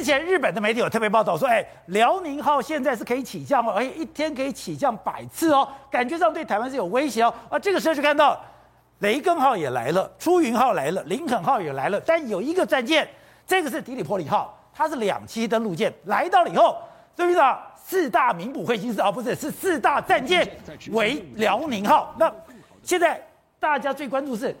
之前日本的媒体有特别报道说，哎，辽宁号现在是可以起降哦，而且一天可以起降百次哦，感觉上对台湾是有威胁哦。啊，这个时候就看到雷根号也来了，出云号来了，林肯号也来了，但有一个战舰，这个是底里波里号，它是两栖登陆舰，来到了以后，对不对？四大名捕会心事啊，不是，是四大战舰为辽宁号。那现在大家最关注是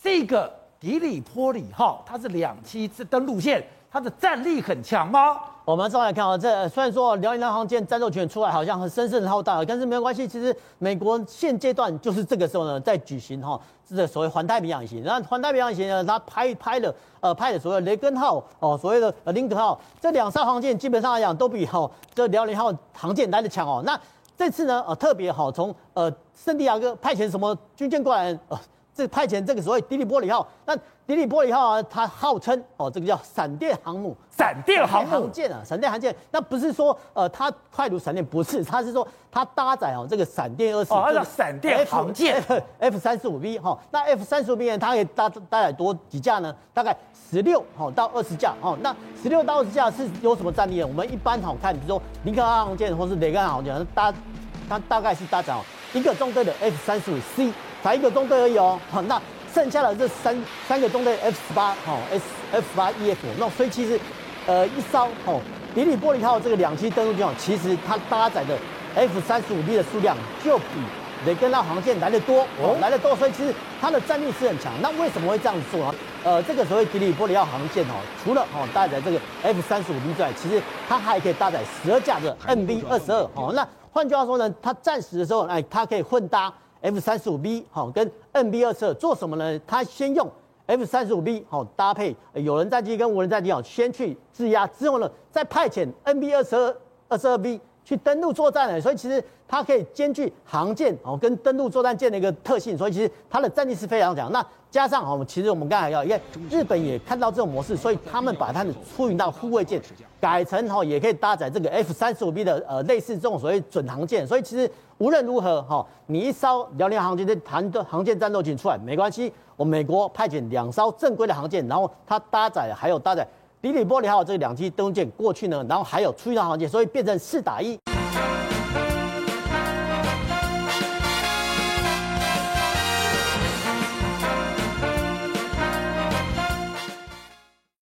这个底里波里号，它是两栖登陆舰，它的战力很强吗？我们再来看啊，这虽然说辽宁号航舰战斗群出来好像很声势浩大，但是没有关系。其实美国现阶段就是这个时候呢，在举行哈，这个所谓环太平洋演习。那环太平洋演习呢，它拍拍了呃拍的所谓雷根号哦，所谓的呃林肯号这两艘航舰，基本上来讲都比哈这辽宁号航舰来的强哦。那这次呢呃特别好从呃圣地亚哥派遣什么军舰过来呃。这派遣这个所谓迪利波里号，那迪利波里号啊，它号称哦，这个叫闪电航母，闪电航母舰啊，闪电航舰。那不是说呃，它快如闪电，不是，它是说它搭载哦这个闪电二十，哦，叫闪电航舰 F 三十五 V 哈。那 F 三十五 V 呢，它可以搭搭载多几架呢？大概十六哈到二十架哦。那十六到二十架是有什么战力呢？我们一般好看，比如说林肯号航舰或是雷根号航舰，搭它大概是搭载哦一个中队的 F 三十五 C。才一个中队而已哦，好，那剩下的这三三个中队 F 十八，哦，S F 十八 E F，那所以其实，呃，一艘哦，迪里波里号这个两栖登陆舰，其实它搭载的 F 三十五 B 的数量就比雷根号航线来的多，哦，来的多，所以其实它的战力是很强。那为什么会这样子做呢？呃，这个所谓迪里波里号航线哦，除了哦搭载这个 F 三十五 B 之外，其实它还可以搭载十二架的 MV 二十二，哦，那换句话说呢，它战时的时候，哎，它可以混搭。F 三十五 B 好，跟 NB 二十二做什么呢？他先用 F 三十五 B 好搭配有人战机跟无人战机好，先去制压，之后呢再派遣 NB 二十二二十二 B 去登陆作战呢。所以其实它可以兼具航舰哦跟登陆作战舰的一个特性，所以其实它的战力是非常强。那加上哦，其实我们刚才要，因为日本也看到这种模式，所以他们把它的出云到护卫舰改成哈，也可以搭载这个 F 三十五 B 的呃类似这种所谓准航舰，所以其实。无论如何，哈，你一艘辽宁航舰的航的航舰战斗群出来没关系，我美国派遣两艘正规的航舰，然后它搭载还有搭载里里波里号这两期登舰过去呢，然后还有出一趟航线，所以变成四打一。